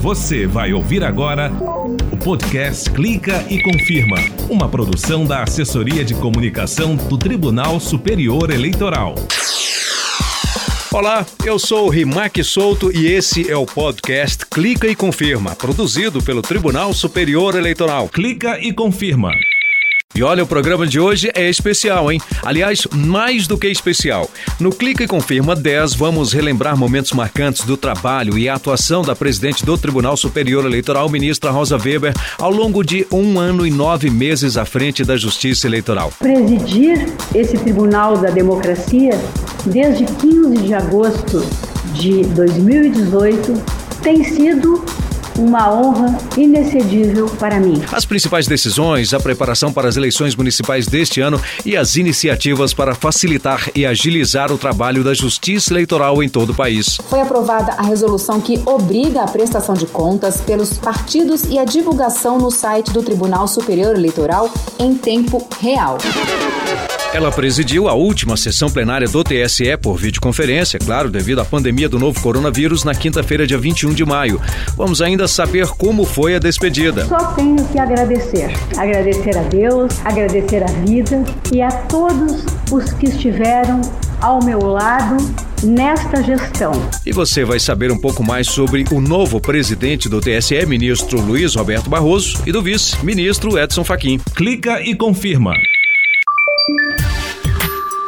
Você vai ouvir agora o podcast Clica e Confirma, uma produção da Assessoria de Comunicação do Tribunal Superior Eleitoral. Olá, eu sou o Rimac Souto e esse é o podcast Clica e Confirma, produzido pelo Tribunal Superior Eleitoral. Clica e Confirma. E olha, o programa de hoje é especial, hein? Aliás, mais do que especial. No Clica e Confirma 10, vamos relembrar momentos marcantes do trabalho e atuação da presidente do Tribunal Superior Eleitoral, ministra Rosa Weber, ao longo de um ano e nove meses à frente da Justiça Eleitoral. Presidir esse Tribunal da Democracia desde 15 de agosto de 2018 tem sido uma honra inexcedível para mim. As principais decisões, a preparação para as eleições municipais deste ano e as iniciativas para facilitar e agilizar o trabalho da Justiça Eleitoral em todo o país. Foi aprovada a resolução que obriga a prestação de contas pelos partidos e a divulgação no site do Tribunal Superior Eleitoral em tempo real. Ela presidiu a última sessão plenária do TSE por videoconferência, claro, devido à pandemia do novo coronavírus, na quinta-feira, dia 21 de maio. Vamos ainda saber como foi a despedida. Só tenho que agradecer. Agradecer a Deus, agradecer a vida e a todos os que estiveram ao meu lado nesta gestão. E você vai saber um pouco mais sobre o novo presidente do TSE, ministro Luiz Roberto Barroso, e do vice-ministro Edson Fachin. Clica e confirma.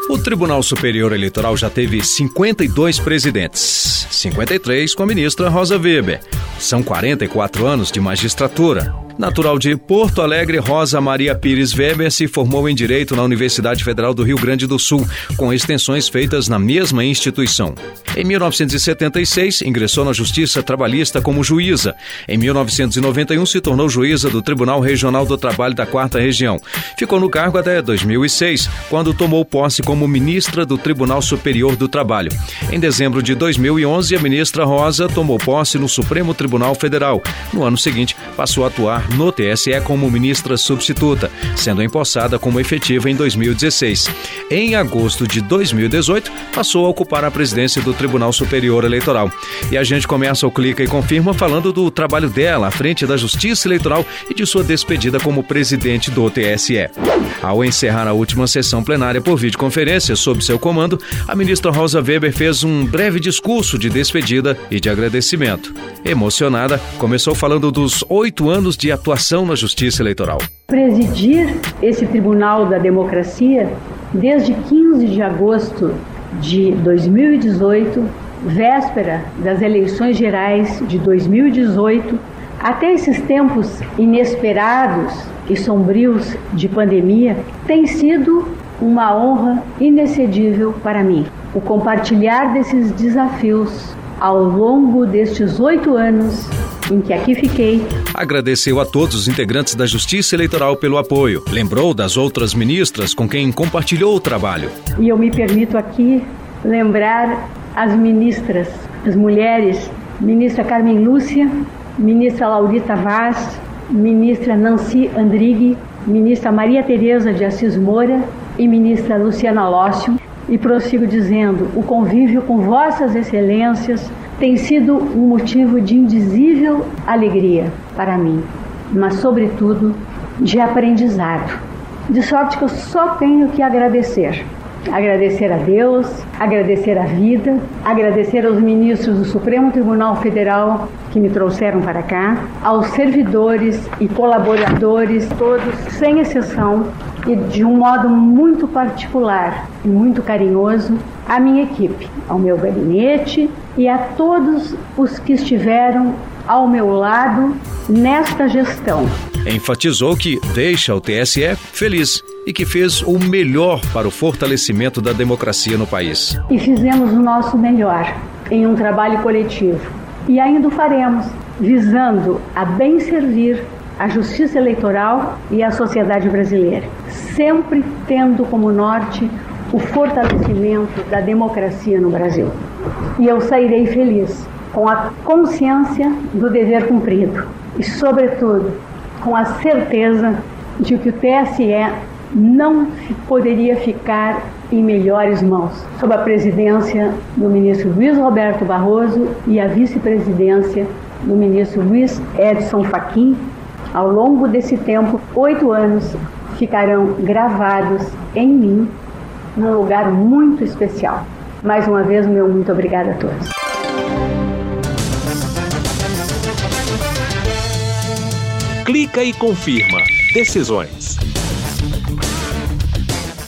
O Tribunal Superior Eleitoral já teve 52 presidentes, 53 com a ministra Rosa Weber. São 44 anos de magistratura. Natural de Porto Alegre, Rosa Maria Pires Weber se formou em Direito na Universidade Federal do Rio Grande do Sul, com extensões feitas na mesma instituição. Em 1976, ingressou na Justiça Trabalhista como juíza. Em 1991, se tornou juíza do Tribunal Regional do Trabalho da Quarta Região. Ficou no cargo até 2006, quando tomou posse como ministra do Tribunal Superior do Trabalho. Em dezembro de 2011, a ministra Rosa tomou posse no Supremo Tribunal Federal. No ano seguinte, passou a atuar no TSE como ministra substituta, sendo empossada como efetiva em 2016. Em agosto de 2018, passou a ocupar a presidência do Tribunal Superior Eleitoral. E a gente começa o Clica e Confirma falando do trabalho dela à frente da Justiça Eleitoral e de sua despedida como presidente do TSE. Ao encerrar a última sessão plenária por videoconferência sob seu comando, a ministra Rosa Weber fez um breve discurso de despedida e de agradecimento. Emocionada, começou falando dos oito anos de atuação na Justiça Eleitoral. Presidir esse Tribunal da Democracia desde 15 de agosto de 2018, véspera das eleições gerais de 2018, até esses tempos inesperados e sombrios de pandemia, tem sido uma honra inexcedível para mim. O compartilhar desses desafios ao longo destes oito anos em que aqui fiquei. Agradeceu a todos os integrantes da Justiça Eleitoral pelo apoio. Lembrou das outras ministras com quem compartilhou o trabalho. E eu me permito aqui lembrar as ministras, as mulheres, ministra Carmen Lúcia, ministra Laurita Vaz, ministra Nancy Andrighi, ministra Maria Tereza de Assis Moura e ministra Luciana Lócio. E prossigo dizendo: o convívio com Vossas Excelências tem sido um motivo de indizível alegria para mim, mas, sobretudo, de aprendizado. De sorte que eu só tenho que agradecer. Agradecer a Deus, agradecer a vida, agradecer aos ministros do Supremo Tribunal Federal que me trouxeram para cá, aos servidores e colaboradores, todos, sem exceção, e de um modo muito particular e muito carinhoso, à minha equipe, ao meu gabinete e a todos os que estiveram ao meu lado nesta gestão. Enfatizou que deixa o TSE feliz e que fez o melhor para o fortalecimento da democracia no país. E fizemos o nosso melhor em um trabalho coletivo. E ainda o faremos, visando a bem servir a justiça eleitoral e a sociedade brasileira, sempre tendo como norte o fortalecimento da democracia no Brasil. E eu sairei feliz, com a consciência do dever cumprido e, sobretudo, com a certeza de que o TSE não poderia ficar em melhores mãos, sob a presidência do ministro Luiz Roberto Barroso e a vice-presidência do ministro Luiz Edson Fachin, ao longo desse tempo, oito anos ficarão gravados em mim num lugar muito especial. Mais uma vez, meu muito obrigada a todos. Clica e confirma. Decisões.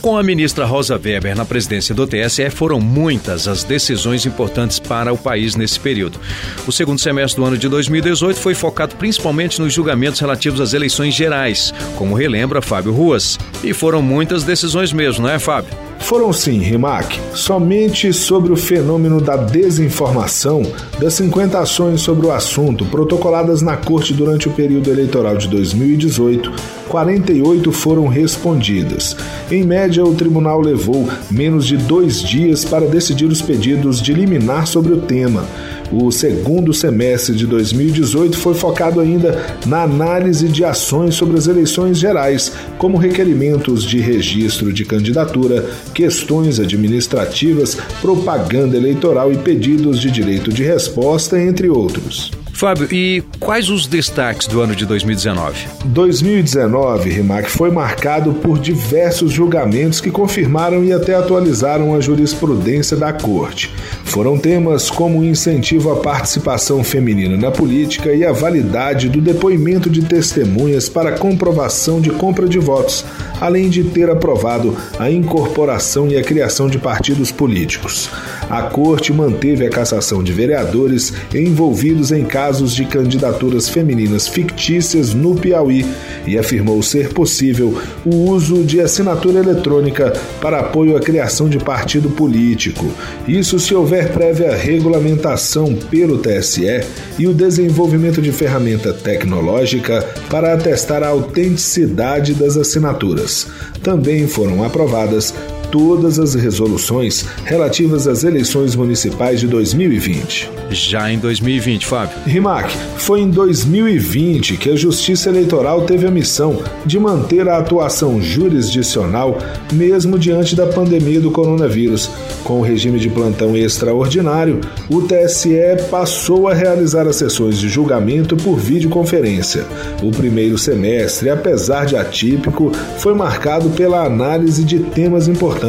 Com a ministra Rosa Weber na presidência do TSE, foram muitas as decisões importantes para o país nesse período. O segundo semestre do ano de 2018 foi focado principalmente nos julgamentos relativos às eleições gerais, como relembra Fábio Ruas. E foram muitas decisões mesmo, não é, Fábio? Foram sim, Rimac. Somente sobre o fenômeno da desinformação, das 50 ações sobre o assunto protocoladas na Corte durante o período eleitoral de 2018, 48 foram respondidas. Em média, o tribunal levou menos de dois dias para decidir os pedidos de liminar sobre o tema. O segundo semestre de 2018 foi focado ainda na análise de ações sobre as eleições gerais, como requerimentos de registro de candidatura, questões administrativas, propaganda eleitoral e pedidos de direito de resposta, entre outros. Fábio, e quais os destaques do ano de 2019? 2019, Rimac, foi marcado por diversos julgamentos que confirmaram e até atualizaram a jurisprudência da Corte. Foram temas como o incentivo à participação feminina na política e a validade do depoimento de testemunhas para comprovação de compra de votos, além de ter aprovado a incorporação e a criação de partidos políticos. A Corte manteve a cassação de vereadores envolvidos em casos de candidaturas femininas fictícias no Piauí e afirmou ser possível o uso de assinatura eletrônica para apoio à criação de partido político. Isso se houver prévia regulamentação pelo TSE e o desenvolvimento de ferramenta tecnológica para atestar a autenticidade das assinaturas. Também foram aprovadas todas as resoluções relativas às eleições municipais de 2020. Já em 2020, Fábio. Rimac, foi em 2020 que a Justiça Eleitoral teve a missão de manter a atuação jurisdicional mesmo diante da pandemia do coronavírus. Com o regime de plantão extraordinário, o TSE passou a realizar as sessões de julgamento por videoconferência. O primeiro semestre, apesar de atípico, foi marcado pela análise de temas importantes.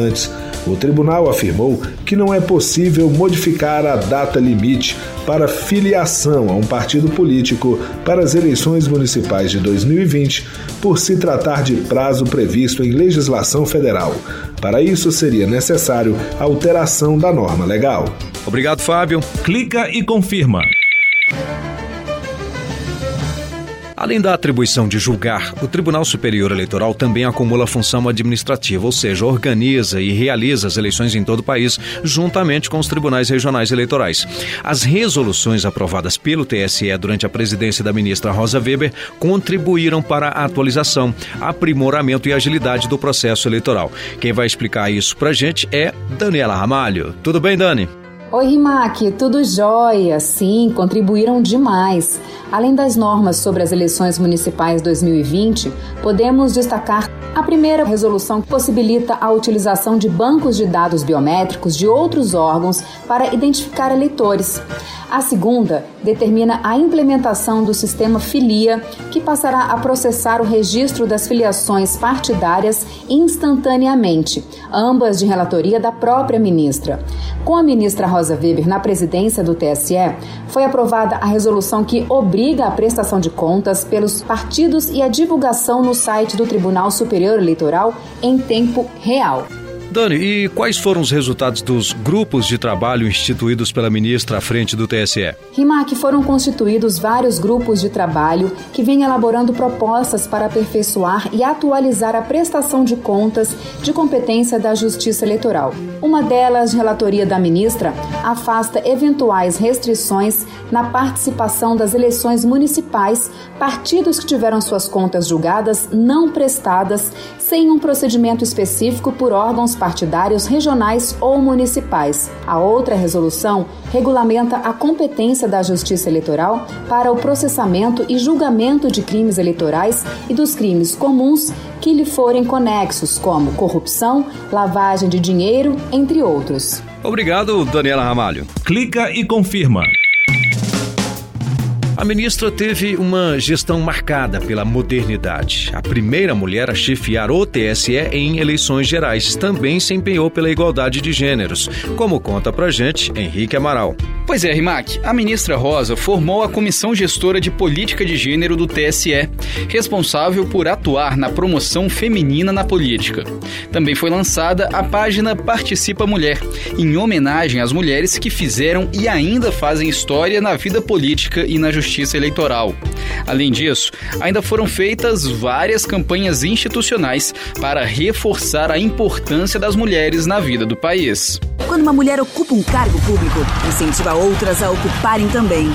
O tribunal afirmou que não é possível modificar a data limite para filiação a um partido político para as eleições municipais de 2020, por se tratar de prazo previsto em legislação federal. Para isso, seria necessário alteração da norma legal. Obrigado, Fábio. Clica e confirma. Além da atribuição de julgar, o Tribunal Superior Eleitoral também acumula função administrativa, ou seja, organiza e realiza as eleições em todo o país, juntamente com os tribunais regionais eleitorais. As resoluções aprovadas pelo TSE durante a presidência da ministra Rosa Weber contribuíram para a atualização, aprimoramento e agilidade do processo eleitoral. Quem vai explicar isso pra gente é Daniela Ramalho. Tudo bem, Dani? Oi, Rimac, tudo jóia? Sim, contribuíram demais. Além das normas sobre as eleições municipais 2020, podemos destacar a primeira resolução que possibilita a utilização de bancos de dados biométricos de outros órgãos para identificar eleitores. A segunda determina a implementação do sistema Filia, que passará a processar o registro das filiações partidárias instantaneamente, ambas de relatoria da própria ministra. Com a ministra Rosa Weber na presidência do TSE, foi aprovada a resolução que obriga a prestação de contas pelos partidos e a divulgação no site do Tribunal Superior Eleitoral em tempo real. Dani, e quais foram os resultados dos grupos de trabalho instituídos pela ministra à frente do TSE? Rimac, foram constituídos vários grupos de trabalho que vêm elaborando propostas para aperfeiçoar e atualizar a prestação de contas de competência da Justiça Eleitoral. Uma delas, relatoria da ministra, afasta eventuais restrições na participação das eleições municipais, partidos que tiveram suas contas julgadas não prestadas sem um procedimento específico por órgãos partidários regionais ou municipais. A outra resolução regulamenta a competência da Justiça Eleitoral para o processamento e julgamento de crimes eleitorais e dos crimes comuns que lhe forem conexos, como corrupção, lavagem de dinheiro, entre outros. Obrigado, Daniela Ramalho. Clica e confirma. Ministra teve uma gestão marcada pela modernidade. A primeira mulher a chefiar o TSE em eleições gerais também se empenhou pela igualdade de gêneros, como conta pra gente Henrique Amaral. Pois é, Rimac, a ministra Rosa formou a Comissão Gestora de Política de Gênero do TSE, responsável por atuar na promoção feminina na política. Também foi lançada a página Participa Mulher, em homenagem às mulheres que fizeram e ainda fazem história na vida política e na justiça eleitoral. Além disso, ainda foram feitas várias campanhas institucionais para reforçar a importância das mulheres na vida do país. Quando uma mulher ocupa um cargo público, incentiva outras a ocuparem também.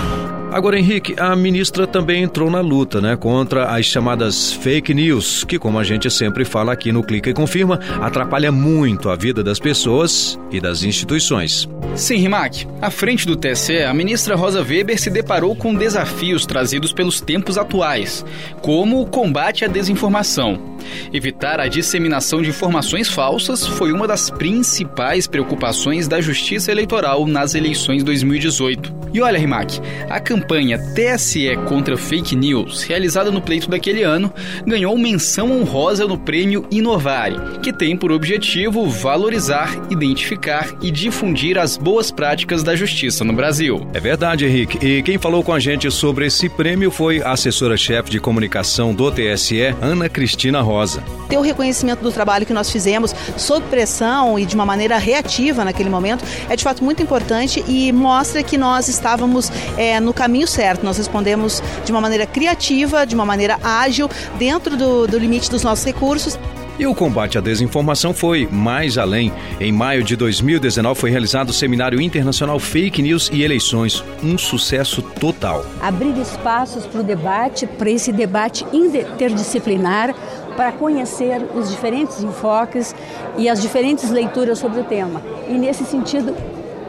Agora, Henrique, a ministra também entrou na luta, né, contra as chamadas fake news, que, como a gente sempre fala aqui no Clica e Confirma, atrapalha muito a vida das pessoas e das instituições. Sim, Rimac. À frente do TSE, a ministra Rosa Weber se deparou com desafios trazidos pelos tempos atuais, como o combate à desinformação. Evitar a disseminação de informações falsas foi uma das principais preocupações da Justiça Eleitoral nas eleições 2018. E olha, Rimac, a campanha TSE contra fake news, realizada no pleito daquele ano, ganhou menção honrosa no prêmio Inovare, que tem por objetivo valorizar, identificar e difundir as boas práticas da justiça no Brasil. É verdade, Henrique. E quem falou com a gente sobre esse prêmio foi a assessora-chefe de comunicação do TSE, Ana Cristina Rosa. Ter o reconhecimento do trabalho que nós fizemos sob pressão e de uma maneira reativa naquele momento é de fato muito importante e mostra que nós estávamos é, no caminho certo. Nós respondemos de uma maneira criativa, de uma maneira ágil, dentro do, do limite dos nossos recursos. E o combate à desinformação foi mais além. Em maio de 2019 foi realizado o Seminário Internacional Fake News e Eleições, um sucesso total. Abrir espaços para o debate, para esse debate interdisciplinar, para conhecer os diferentes enfoques e as diferentes leituras sobre o tema. E nesse sentido,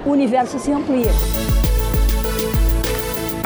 o universo se amplia.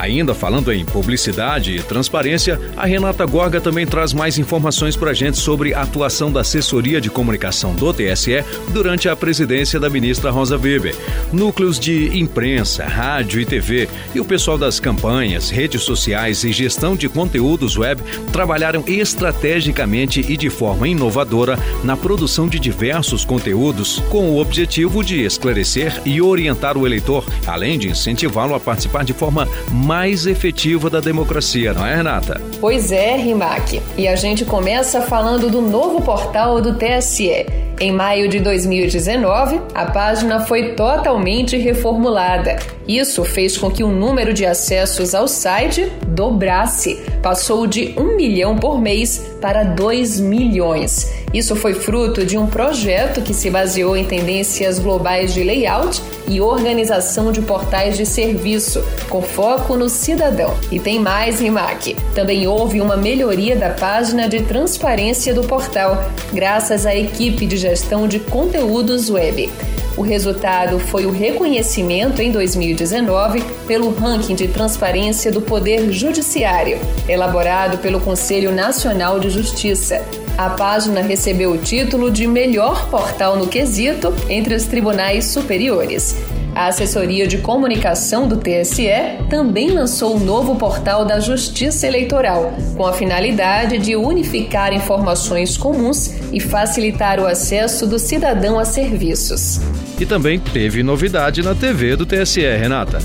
Ainda falando em publicidade e transparência, a Renata Gorga também traz mais informações para a gente sobre a atuação da assessoria de comunicação do TSE durante a presidência da ministra Rosa Weber. Núcleos de imprensa, rádio e TV e o pessoal das campanhas, redes sociais e gestão de conteúdos web trabalharam estrategicamente e de forma inovadora na produção de diversos conteúdos com o objetivo de esclarecer e orientar o eleitor, além de incentivá-lo a participar de forma mais mais efetiva da democracia, não é, Renata? Pois é, Rimac. E a gente começa falando do novo portal do TSE. Em maio de 2019, a página foi totalmente reformulada. Isso fez com que o número de acessos ao site dobrasse, passou de 1 milhão por mês para 2 milhões. Isso foi fruto de um projeto que se baseou em tendências globais de layout e organização de portais de serviço, com foco no cidadão. E tem mais, Rimac. Também houve uma melhoria da página de transparência do portal, graças à equipe de gestão de conteúdos web. O resultado foi o reconhecimento em 2019 pelo ranking de transparência do Poder Judiciário, elaborado pelo Conselho Nacional de Justiça. A página recebeu o título de melhor portal no quesito entre os tribunais superiores. A assessoria de comunicação do TSE também lançou o novo portal da Justiça Eleitoral, com a finalidade de unificar informações comuns e facilitar o acesso do cidadão a serviços. E também teve novidade na TV do TSE, Renata.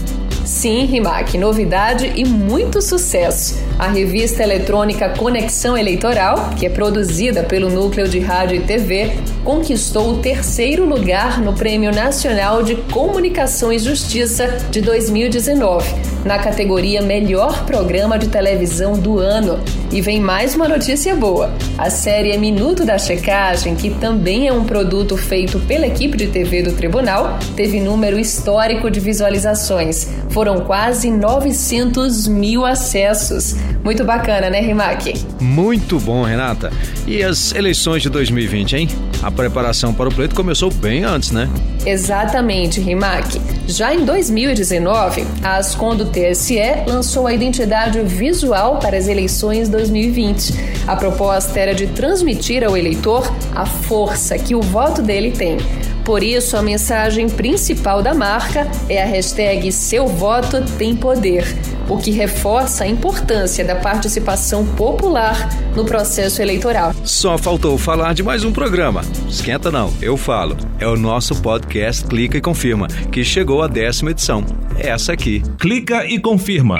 Sim, Rimac, novidade e muito sucesso. A revista eletrônica Conexão Eleitoral, que é produzida pelo Núcleo de Rádio e TV, conquistou o terceiro lugar no Prêmio Nacional de Comunicação e Justiça de 2019, na categoria Melhor Programa de Televisão do Ano. E vem mais uma notícia boa: a série Minuto da Checagem, que também é um produto feito pela equipe de TV do Tribunal, teve número histórico de visualizações. Foram quase 900 mil acessos. Muito bacana, né, Rimac? Muito bom, Renata. E as eleições de 2020, hein? A preparação para o pleito começou bem antes, né? Exatamente, Rimac. Já em 2019, a Ascom do TSE lançou a identidade visual para as eleições 2020. A proposta era de transmitir ao eleitor a força que o voto dele tem. Por isso, a mensagem principal da marca é a hashtag Seu Voto Tem Poder, o que reforça a importância da participação popular no processo eleitoral. Só faltou falar de mais um programa. Esquenta não, eu falo. É o nosso podcast Clica e Confirma, que chegou à décima edição. É essa aqui. Clica e confirma.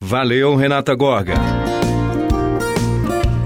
Valeu, Renata Gorga.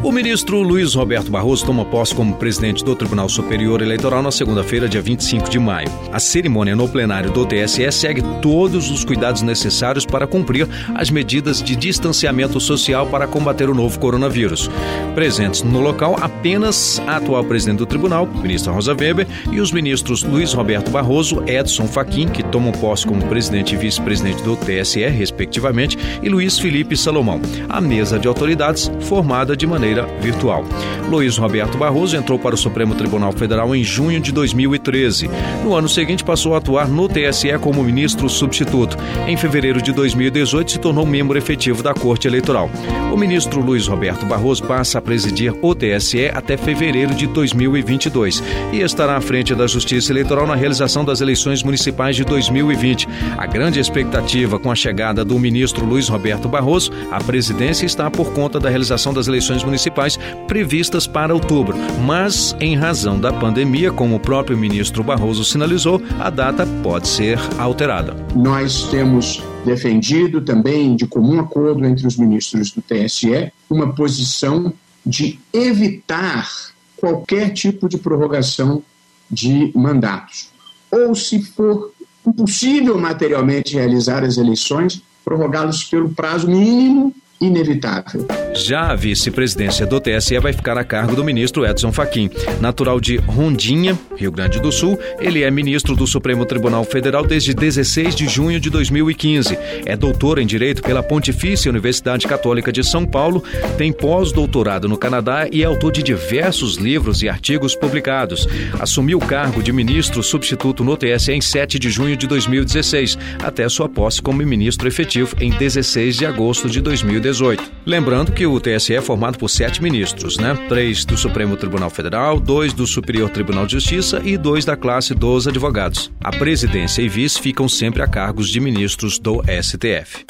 O ministro Luiz Roberto Barroso toma posse como presidente do Tribunal Superior Eleitoral na segunda-feira, dia 25 de maio. A cerimônia no plenário do TSE segue todos os cuidados necessários para cumprir as medidas de distanciamento social para combater o novo coronavírus. Presentes no local apenas a atual presidente do tribunal, ministra Rosa Weber, e os ministros Luiz Roberto Barroso, Edson Fachin, que tomam posse como presidente e vice-presidente do TSE, respectivamente, e Luiz Felipe Salomão. A mesa de autoridades formada de maneira maneira virtual. Luiz Roberto Barroso entrou para o Supremo Tribunal Federal em junho de 2013. No ano seguinte, passou a atuar no TSE como ministro substituto. Em fevereiro de 2018, se tornou membro efetivo da Corte Eleitoral. O ministro Luiz Roberto Barroso passa a presidir o TSE até fevereiro de 2022 e estará à frente da Justiça Eleitoral na realização das eleições municipais de 2020. A grande expectativa com a chegada do ministro Luiz Roberto Barroso à presidência está por conta da realização das eleições municipais municipais previstas para outubro, mas em razão da pandemia, como o próprio ministro Barroso sinalizou, a data pode ser alterada. Nós temos defendido também, de comum acordo entre os ministros do TSE, uma posição de evitar qualquer tipo de prorrogação de mandatos. Ou, se for impossível materialmente realizar as eleições, prorrogá-los pelo prazo mínimo inevitável. Já a vice-presidência do TSE vai ficar a cargo do ministro Edson Fachin. Natural de Rondinha, Rio Grande do Sul, ele é ministro do Supremo Tribunal Federal desde 16 de junho de 2015. É doutor em Direito pela Pontifícia Universidade Católica de São Paulo, tem pós-doutorado no Canadá e é autor de diversos livros e artigos publicados. Assumiu o cargo de ministro substituto no TSE em 7 de junho de 2016, até sua posse como ministro efetivo em 16 de agosto de 2018. Lembrando que o TSE é formado por sete ministros, né? Três do Supremo Tribunal Federal, dois do Superior Tribunal de Justiça e dois da classe dos advogados. A presidência e vice ficam sempre a cargos de ministros do STF.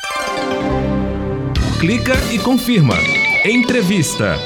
Clica e confirma. Entrevista.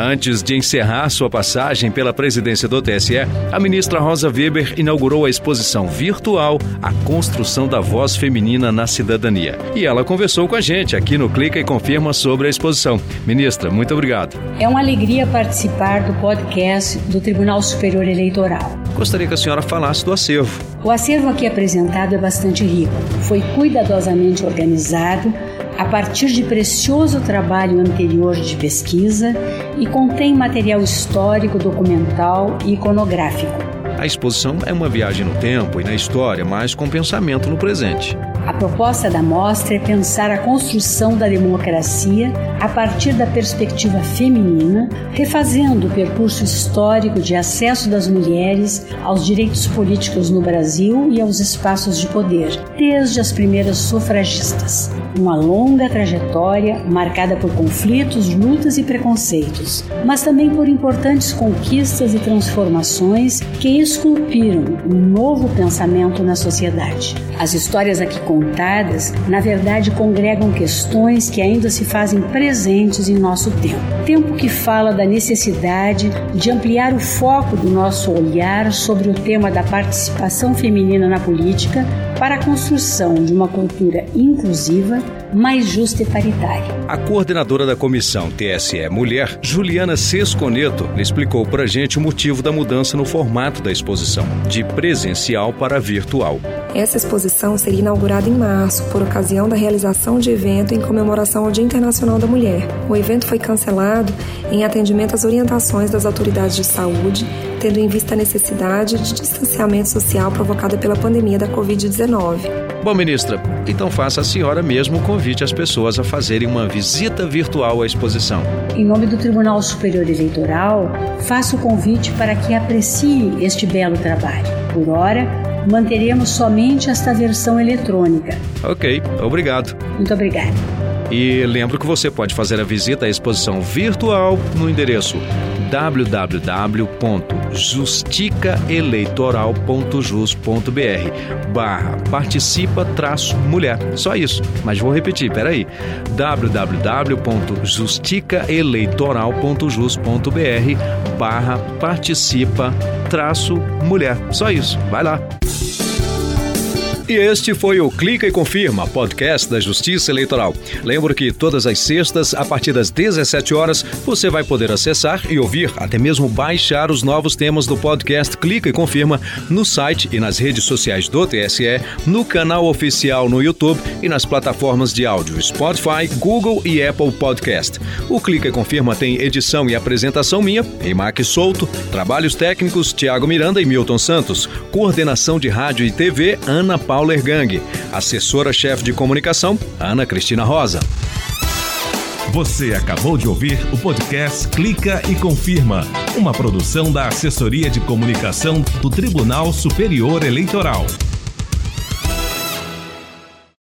Antes de encerrar sua passagem pela presidência do TSE, a ministra Rosa Weber inaugurou a exposição virtual A Construção da Voz Feminina na Cidadania. E ela conversou com a gente aqui no Clica e Confirma sobre a exposição. Ministra, muito obrigado. É uma alegria participar do podcast do Tribunal Superior Eleitoral. Gostaria que a senhora falasse do acervo. O acervo aqui apresentado é bastante rico. Foi cuidadosamente organizado a partir de precioso trabalho anterior de pesquisa e contém material histórico, documental e iconográfico. A exposição é uma viagem no tempo e na história, mas com pensamento no presente. A proposta da mostra é pensar a construção da democracia a partir da perspectiva feminina, refazendo o percurso histórico de acesso das mulheres aos direitos políticos no Brasil e aos espaços de poder, desde as primeiras sufragistas. Uma longa trajetória marcada por conflitos, lutas e preconceitos, mas também por importantes conquistas e transformações que esculpiram um novo pensamento na sociedade. As histórias aqui na verdade, congregam questões que ainda se fazem presentes em nosso tempo. Tempo que fala da necessidade de ampliar o foco do nosso olhar sobre o tema da participação feminina na política para a construção de uma cultura inclusiva, mais justa e paritária. A coordenadora da comissão TSE Mulher, Juliana Sesconeto, explicou para a gente o motivo da mudança no formato da exposição, de presencial para virtual. Essa exposição seria inaugurada em março, por ocasião da realização de evento em comemoração ao Dia Internacional da Mulher. O evento foi cancelado em atendimento às orientações das autoridades de saúde, tendo em vista a necessidade de distanciamento social provocada pela pandemia da Covid-19. Bom, ministra, então faça a senhora mesmo o convite às pessoas a fazerem uma visita virtual à exposição. Em nome do Tribunal Superior Eleitoral, faço o convite para que aprecie este belo trabalho. Por hora, manteremos somente esta versão eletrônica. Ok, obrigado. Muito obrigada. E lembro que você pode fazer a visita à exposição virtual no endereço www.justicaeleitoral.jus.br barra participa traço mulher. Só isso, mas vou repetir, peraí. www.justicaeleitoral.jus.br barra participa traço mulher. Só isso, vai lá. E este foi o Clica e Confirma, podcast da Justiça Eleitoral. Lembro que todas as sextas, a partir das 17 horas, você vai poder acessar e ouvir, até mesmo baixar os novos temas do podcast Clica e Confirma no site e nas redes sociais do TSE, no canal oficial no YouTube e nas plataformas de áudio Spotify, Google e Apple Podcast. O Clica e Confirma tem edição e apresentação minha, Emaque Souto, trabalhos técnicos Tiago Miranda e Milton Santos, coordenação de rádio e TV Ana Paula Paula Ergang. Assessora-chefe de comunicação, Ana Cristina Rosa. Você acabou de ouvir o podcast Clica e Confirma, uma produção da Assessoria de Comunicação do Tribunal Superior Eleitoral.